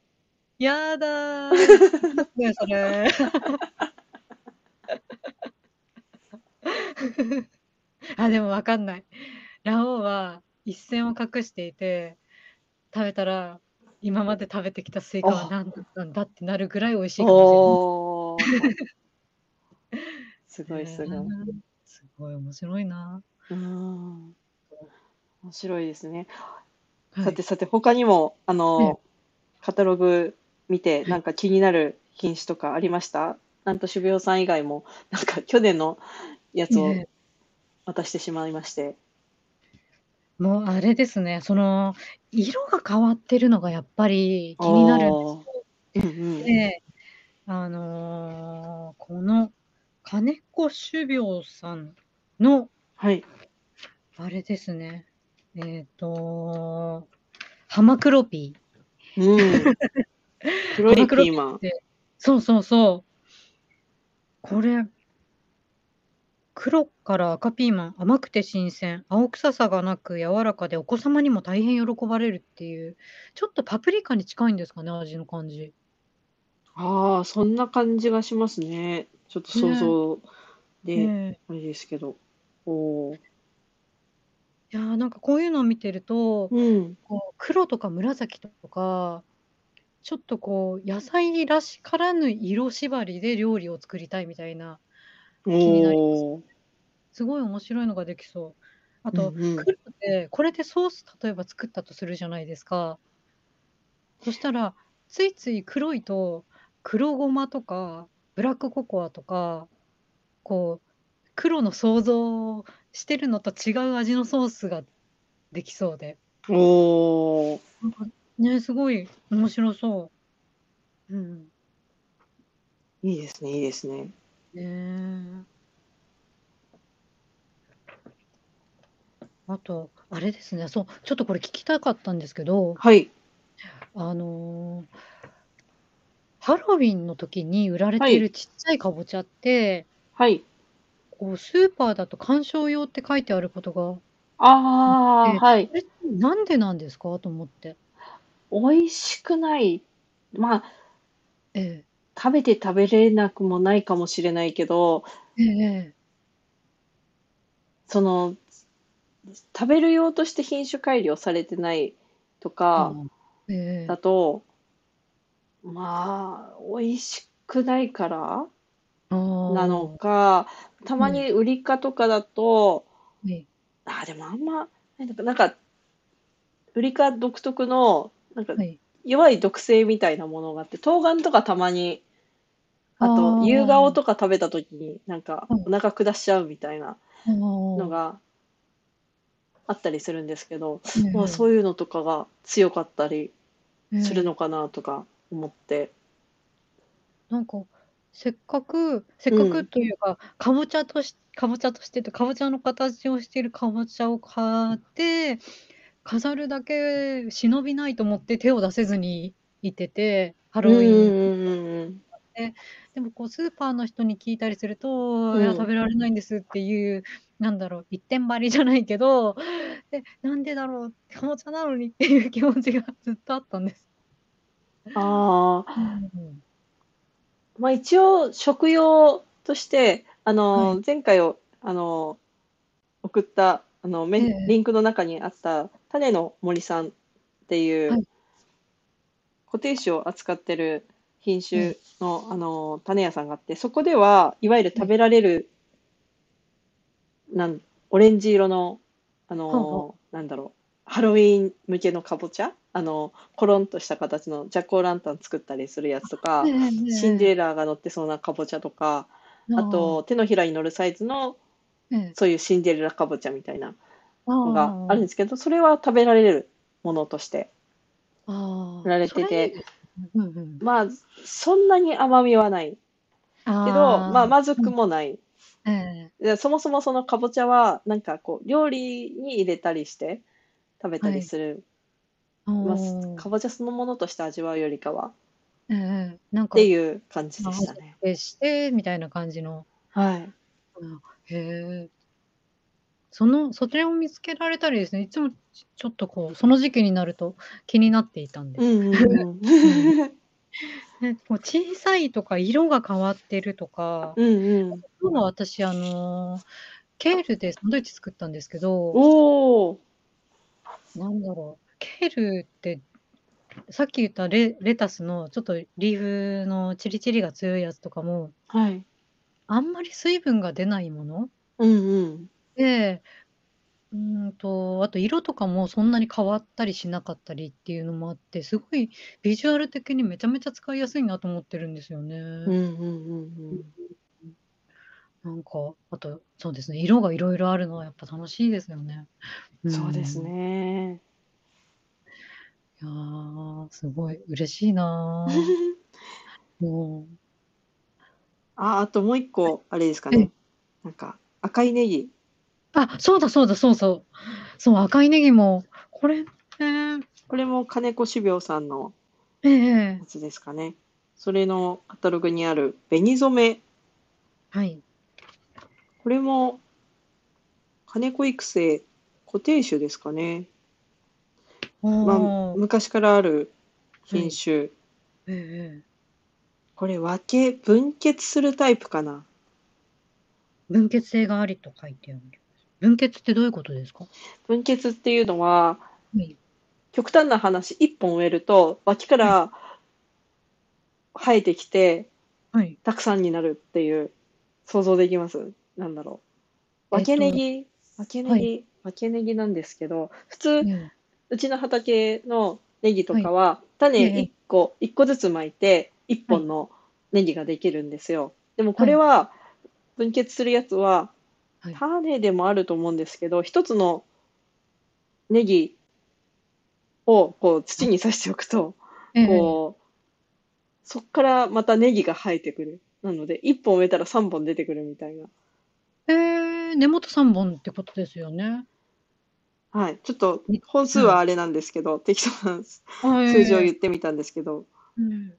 やだー。<laughs> ねそれ。<laughs> あ、でもわかんない。ラオウは一線を隠していて、食べたら今まで食べてきたスイカは何だったんだってなるぐらい美味しいかもしれない。ごいすごい。<laughs> えーすごい面白いな。うん。面白いですね。はいさてさて、他にも、あの、カタログ見て、なんか気になる品種とかありました？なんと種苗さん以外も、なんか去年のやつをね渡してしまいまして。もうあれですね、その色が変わってるのがやっぱり気になるんですよ。うんうん。で、あのーこの金子種苗さんのはい。あれですね、えっ、と、ハマクロピー。うん。<laughs> 黒いピーマン。そうそうそう。これ、黒から赤ピーマン、甘くて新鮮、青臭さがなく柔らかでお子様にも大変喜ばれるっていう、ちょっとパプリカに近いんですかね、味の感じ。ああ、そんな感じがしますね。ちょっと想像で、ねあれですけど。おーいやーなんかこういうのを見てると、うん。こう黒とか紫とか、ちょっとこう野菜らしからぬ色縛りで料理を作りたいみたいな、になりますすごい面白いのができそう。あと、うんうん黒で、これでソース例えば作ったとするじゃないですか。そしたら、ついつい黒いと、黒ごまとか、ブラックココアとか、こう、黒の想像してるのと違う味のソースができそうで。おーね、すごい面白そう。うん。いいですね、いいですね。ねえあと、あれですね、そう、ちょっとこれ聞きたかったんですけど、はい。あのーハロウィンの時に売られてはいいるちっちゃいかぼちゃって、はい。こうスーパーだと観賞用って書いてあることが、ああ、えはい。これなんでなんですか？と思って。美味しくない。まあ、え食べて食べれなくもないかもしれないけど、え、ええ、その、食べる用として品種改良されてないとかええ、だと、まあ、美味しくないからなのか、たまに売りかとかだと、はいあー、でもあんま、なんか、なんか売りか独特の、なんかはい。弱い毒性みたいなものがあって、冬瓜とかたまに、ああと、ー。夕顔とか食べた時に、なんか、はいお腹下しちゃうみたいなのがあったりするんですけど、うん。まあ、そういうのとかが強かったりうん。するのかなとか思って。なんか、せっかく、せっかくというか、かぼちゃとし、かぼちゃとしてと、かぼちゃの形をしているかぼちゃを買って、飾るだけ忍びないと思って手を出せずにいてて、ハロウィン。うんうんうんでもこうスーパーの人に聞いたりすると、うん。いや食べられないんですっていう、なんだろう、一点張りじゃないけど、<laughs> で、なんでだろう、かぼちゃなのにっていう気持ちがずっとあったんです。ああ、うんまあ一応食用として、あの、は前回を、あの、送った、あの、メええ。リンクの中にあった種の森さんっていう、はい。固定種を扱ってる品種の、あの、種屋さんがあって、そこでは、いわゆる食べられる、なん、オレンジ色の、あほうなんだろう、ハロウィーン向けのかぼちゃ？あの、コロンとした形のジャックオーランタン作ったりするやつとか、シンデレラが乗ってそうなかぼちゃとか、あと手のひらに乗るサイズのええそういうシンデレラかぼちゃみたいなあのがあるんですけど、それは食べられるものとしてあ売られてて、うんうん、まあそんなに甘みはない。けど、まあまずくもない。えでそもそもそのかぼちゃはなんかこう料理に入れたりして食べたりする、えまあかぼちゃそのものとして味わうよりかは。ええなんかっていう感じでしたね。でしてみたいな感じの。はい。へえそのそちらを見つけられたりですねいつもちちょっとこうその時期になると気になっていたんです、うんうん <laughs> うん。ね、こう小さいとか色が変わってるとか、うんうん。今日は私あのーケールでサンドイッチ作ったんですけどおお。なんだろうケールってさっき言ったレレタスのちょっとリーフのチリチリが強いやつとかもはい。あんまり水分が出ないもの？うんうん。で、うーんと、あと色とかもそんなに変わったりしなかったりっていうのもあって、すごいビジュアル的にめちゃめちゃ使いやすいなと思ってるんですよね。うんうんうんなんか、あと、そうですね、色がいろいろあるのはやっぱ楽しいですよね。うん。そうですん。ね。いやー、すごい嬉しいなー。<laughs> もあ、あともう一個、あれですかええね。なんか、赤いネギ。う、あ、そうだそうだ、そうそう。そう、赤いネギも、これ、えー、これも金子種苗さんのええやつですかね。それのカタログにある紅染め。はい。これも金子育成固定種ですかね。まあ、おー、昔からある品種。ええこれ分け、分結するタイプかな？分血性がありと書いてある。分血ってどういうことですか？分結っていうのは、はい。極端な話、一本植えると脇から生えてきて、はい。たくさんになるっていう、想像できます？なんだろう。えっと分けネギ、分けネギ、分けネギなんですけど、普通、えうちの畑のネギとかは、種ええ1個、1個ずつ巻いて、1本のネギができるんですよ。でもこれは、分結するやつは、はい種でもあると思うんですけど、一つのネギをこう土に刺しておくと、ええこう、そっからまたネギが生えてくる。なので、1本植えたら3本出てくるみたいな。えー根元3本ってことですよね。はい。ちょっと本数はあれなんですけど、適当な数数字を言ってみたんですけど、うん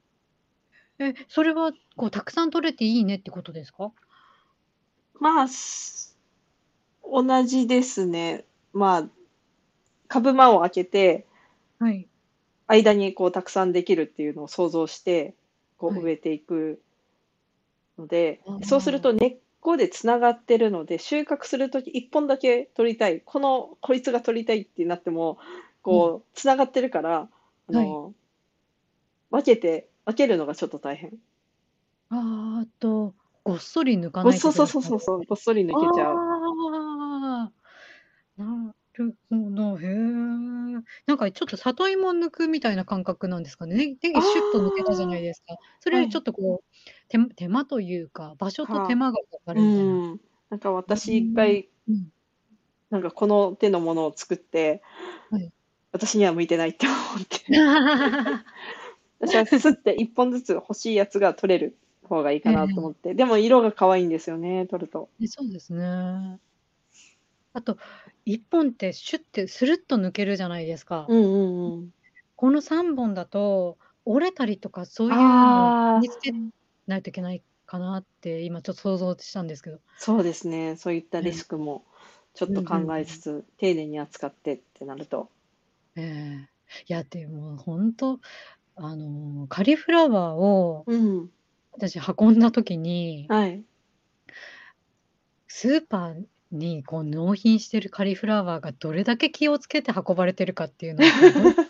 え、それはこうたくさん取れていいねってことですか？まあ、す同じですね。まあ、株間を開けて、はい。間にこうたくさんできるっていうのを想像して、こうはい。植えていくのでそうすると根っこでつながってるので、収穫するとき1本だけ取りたい、この、こいつが取りたいってなっても、こう、つながってるから、あの、分けて、分けるのがちょっと大変。あーあと、ごっそり抜かないとごそうそうそうそう、ごっそり抜けちゃう。ああ、なるほど。へえ。なんかちょっと里芋抜くみたいな感覚なんですかね。ねネギシュッと抜けたじゃないですか。それよりちょっとこう、手手間というか、場所と手間がかかるみたいな。うん。なんか私一回、うん。なんかこの手のものを作って、はい。私には向いてないって思って。<laughs> 私はスッて一本ずつ欲しいやつが取れる方がいいかなと思って。でも色が可愛いんですよね、取ると。えそうですね。あと、1本ってシュッてスルッと抜けるじゃないですか。うんうんうん。この3本だと、折れたりとかそういうのをああ、身につけないといけないかなって、今ちょっと想像したんですけど。そうですね。そういったリえスクもちょっとうんうんうん考えつつ、丁寧に扱ってってなると。ええいや、でも本当、あの、カリフラワーをうん。私運んだ時に、はい。スーパーにこう納品してるカリフラワーがどれだけ気をつけて運ばれてるかっていうのを。<laughs>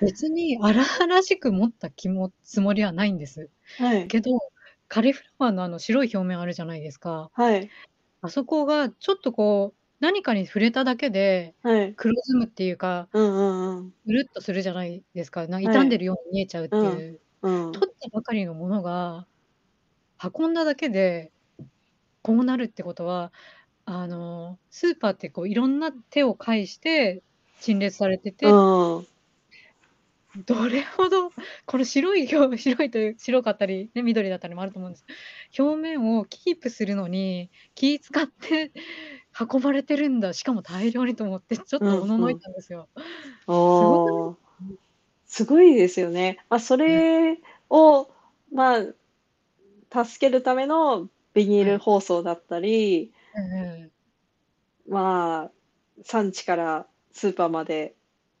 別に荒々しく持った気もつもりはないんです。はい。けど、カリフラワーのあの白い表面あるじゃないですか。はい。あそこがちょっとこう、何かに触れただけではい。黒ずむっていうか、うんうんうん。うるっとするじゃないですか。な傷んでるように見えちゃうっていう。うん。取ったばかりのものが運んだだけでこうなるってことはあのスーパーってこういろんな手を介して陳列されてて、うん。どれほどこの白い表 <laughs> 白いという白かったり、ね、緑だったりもあると思うんです表面をキープするのに気使って運ばれてるんだ。しかも大量にと思ってちょっとおののいたんですよ。おー。すごいですよね。まあ、それを、まあ、助けるためのビニール包装だったり、ええまあ、産地からスーパーまで、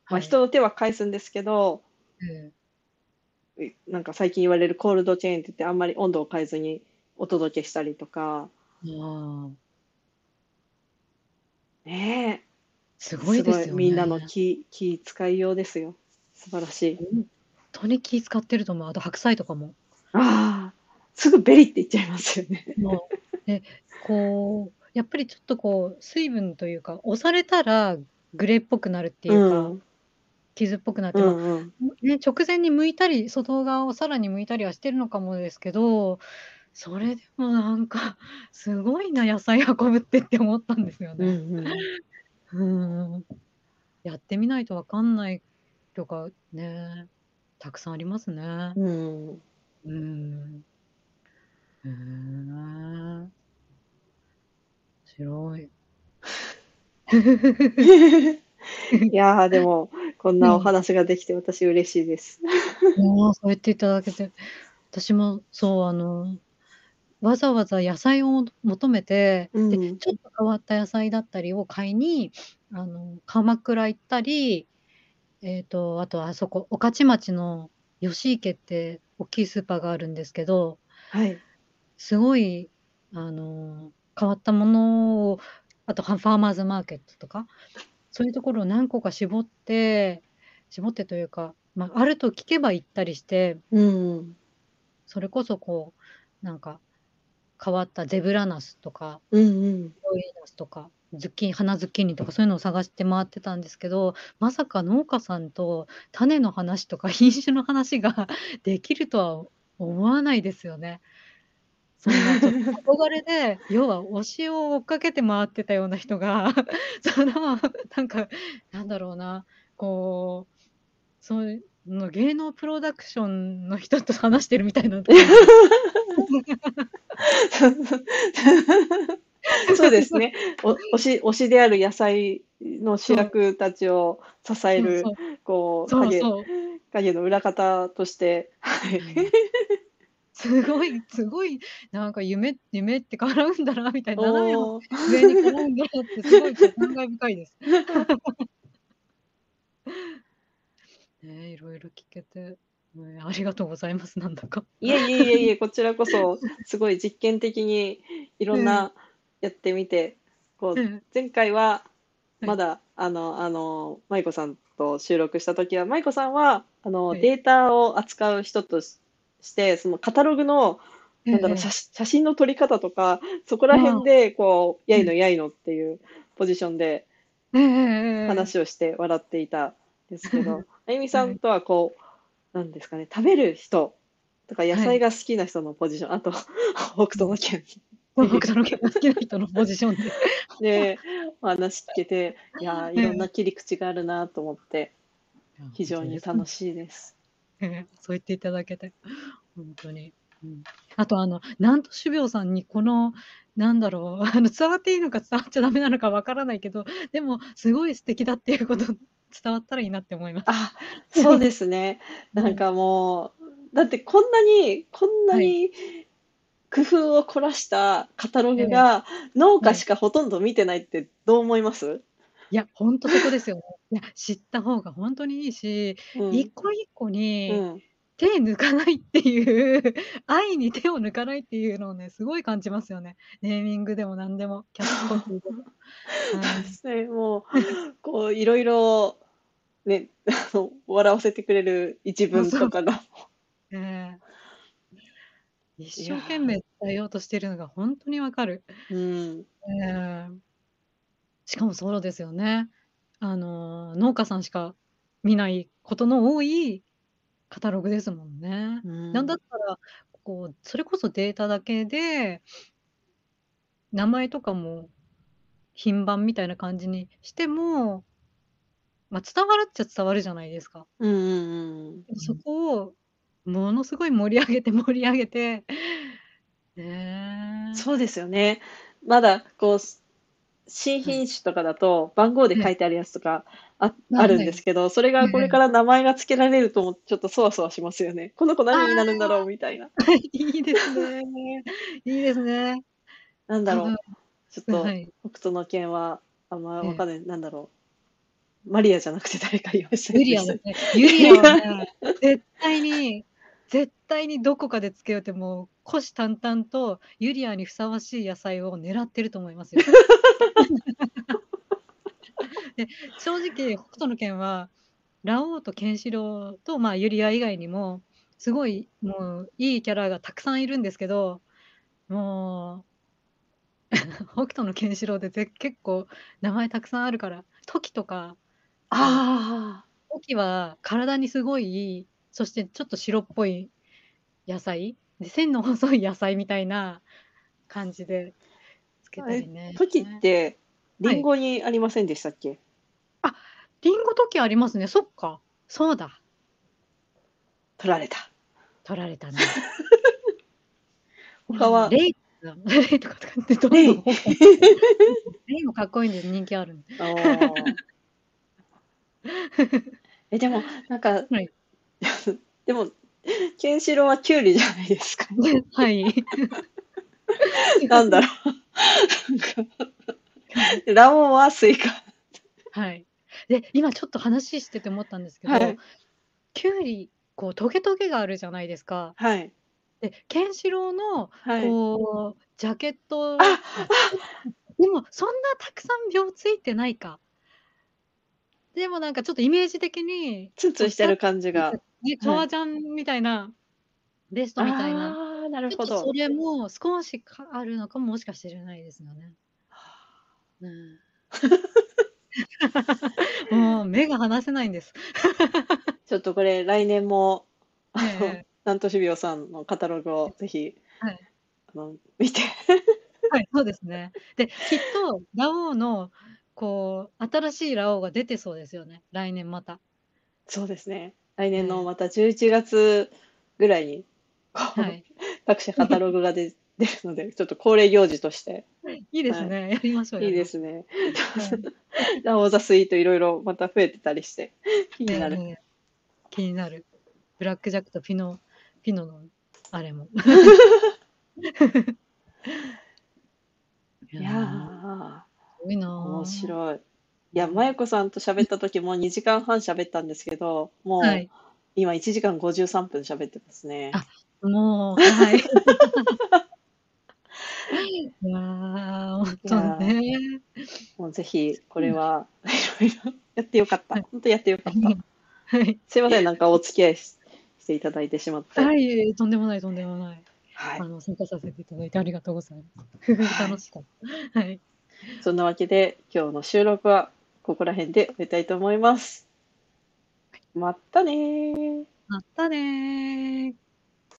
まあ、はい。人の手は返すんですけど、えなんか最近言われるコールドチェーンって言ってあんまり温度を変えずにお届けしたりとか、ねえ、すごいですよね。みんなの気、気遣いようですよ。素晴らしい。本当に気使ってると思う。あと白菜とかも。ああ、すぐベリって言っちゃいますよね。もうでこうやっぱりちょっとこう水分というか押されたらグレーっぽくなるっていうか、うん傷っぽくなって、まあうんうん。ね、直前に剥いたり外側をさらに剥いたりはしてるのかもですけどそれでもなんか <laughs> すごいな野菜運ぶってって思ったんですようんね。うん。うんやってみないとわかんないとかねたくさんありますね。うん。うん。へえ。白い。<laughs> いやー、でも、こんなお話ができて私嬉しいです。もうそう言っていただけて、私もそう、あの、わざわざ野菜を求めて、うんで、ちょっと変わった野菜だったりを買いに、あの、鎌倉行ったり、えっと、あとあそこ、御徒町の吉池って大きいスーパーがあるんですけど、はい。すごい、あの、変わったものを、あとファファーマーズマーケットとか、そういうところを何個か絞って、絞ってというか、まあ、あると聞けば行ったりして、うん。それこそこう、なんか、変わったゼブラナスとか、うんうん。ロイナスとか、ズッキーニ、花ズッキーニとかそういうのを探して回ってたんですけど、まさか農家さんと種の話とか品種の話が <laughs> できるとは思わないですよね。そんなちょっと憧れで、<laughs> 要は推しを追っかけて回ってたような人が、<laughs> その、なんか、なんだろうな、こう、そういうの芸能プロダクションの人と話してるみたいな。<laughs> そうですね。お推し、推しである野菜の主役たちを支えるこう、影。影の裏方として、はい。すごい、すごい、なんか夢、夢って絡むんだな、みたいな、斜めのおー上に絡むんだなって、すごい感慨深いです。<laughs> ねえ、いろいろ聞けて、ねありがとうございます、なんだか。いえいえいえいえ、<laughs> こちらこそ、すごい実験的にいろんなやってみて、こう、うん。前回は、はい。まだ、あの、あの、舞子さんと収録した時は、舞子さんは、あの、はい。データを扱う人としして、そのカタログの、なんだろう、ええ写写真の撮り方とか、そこら辺で、こう、やいのやいのっていうポジションで話をして笑っていたんですけど、あゆみさんとはこう、なんですかね、食べる人だから野菜が好きな人のポジション、あと、<laughs> 北斗の剣。北斗の剣が好きな人のポジションで。<laughs> で、お話聞けて、いやー、いろんな切り口があるなと思って、非常に楽しいです。ええそう言っていただけて、本当に。うん、あと、あの、南都種苗さんに、この、なんだろう、<laughs> あの伝わっていいのか伝わっちゃダメなのかわからないけど、でも、すごい素敵だっていうこと、伝わったらいいなって思います。あ、そうですね。<laughs> なんかもう、だってこんなに、こんなに工夫を凝らしたカタログが農家しかほとんど見てないってどう思います？いや、本当そこですよね。いや、知った方が本当にいいし、うん。一個一個うにん。手抜かないっていう、愛に手を抜かないっていうのをね、すごい感じますよね。ネーミングでも何でも、キャッチコピーでも。<laughs> はいね、もう、こう、いろいろ、ね、あの、笑わせてくれる一文とかが、ええ一生懸命伝えようとしてるのが本当にわかる。うん。ええしかもそうですよね。あの、農家さんしか見ないことの多いカタログですもんね。うんなんだったら、こう、それこそデータだけで、名前とかも品番みたいな感じにしても、まあ、伝わるっちゃ伝わるじゃないですか。うんうんうん。そこをものすごい盛り上げて盛り上げて、ねえ。そうですよね。まだ、こう、新品種とかだと番号で書いてあるやつとかあ、はいあるんですけど、それがこれから名前が付けられると、ちょっとそわそわしますよね。この子何になるんだろうみたいな。<laughs> いいですね。いいですね。なんだろう。ちょっと、はい。北斗の拳は、あんまわかんない。なんだろう。マリアじゃなくて誰か言いましたユリアですね。ユリアはね、絶対に、絶対にどこかでつけようってもう、虎視眈々とユリアにふさわしい野菜を狙ってると思いますよ。で正直、北斗の拳は、ラオウとケンシロウと、まあ、ユリア以外にも、すごい、もう、いいキャラがたくさんいるんですけど、もう、<laughs> 北斗のケンシロウでぜ結構名前たくさんあるから、トキとか、あトキは体にすごいいい、そしてちょっと白っぽい野菜、で線の細い野菜みたいな感じでつけあ。たりねえ、。時って、リンゴにありませんでしたっけ、リンゴトキありますね。そっか。そうだ。取られた。取られたね。<laughs> 他は、レイだレイとかとかってどんどレイん。<laughs> レイもかっこいいんで人気ある <laughs> え、でも、なんか、はいでも、ケンシロウはキュウリじゃないですか。はい。なんだろう。ラオウはスイカ。はい。で、今ちょっと話してて思ったんですけど、はいキュウリ、こう、トゲトゲがあるじゃないですか。はい。で、ケンシロウの、はい。こう、ジャケット、あでも、そんなたくさん鋲ついてないか。でもなんかちょっとイメージ的に、ツンツンしてる感じが。ね、革ジャンみたいな、ベストみたいな。なるほどそ。れも少しかあるのかももしかしてないですよね。うん、<laughs> もう目が離せないんです。ちょっとこれ、来年も、あのええ南都種苗さんのカタログをぜひ、はいあの見て。はい、そうですね。で、きっと、ラオウの、こう、新しいラオウが出てそうですよね。来年また。そうですね。来年のうんまた11月ぐらいに、はい。各社カタログが出出るので、ちょっと恒例行事として、いいですね。やりましょう。いいでやすね。ラオウザスイートいろいろまた増えてたりして、気うんになる。ね気になる。ブラックジャックとピノ、ピノの、あれも。<laughs> いやー、すごいなぁ面白い。いや、まゆこさんと喋った時も2時間半喋ったんですけど、もうはい。今1時間53分喋ってますね。あもう、はい。<laughs> いやー、本当ね。もうぜひ、これは、いろいろやってよかった。本当やってよかった。はい。すいません、なんかお付き合いししていただいてしまって。はい、とんでもない、とんでもない。はいあの、参加させていただいてありがとうございます。楽しかった。はい。そんなわけで、今日の収録はここら辺で終えたいと思います。まったねー。またねー。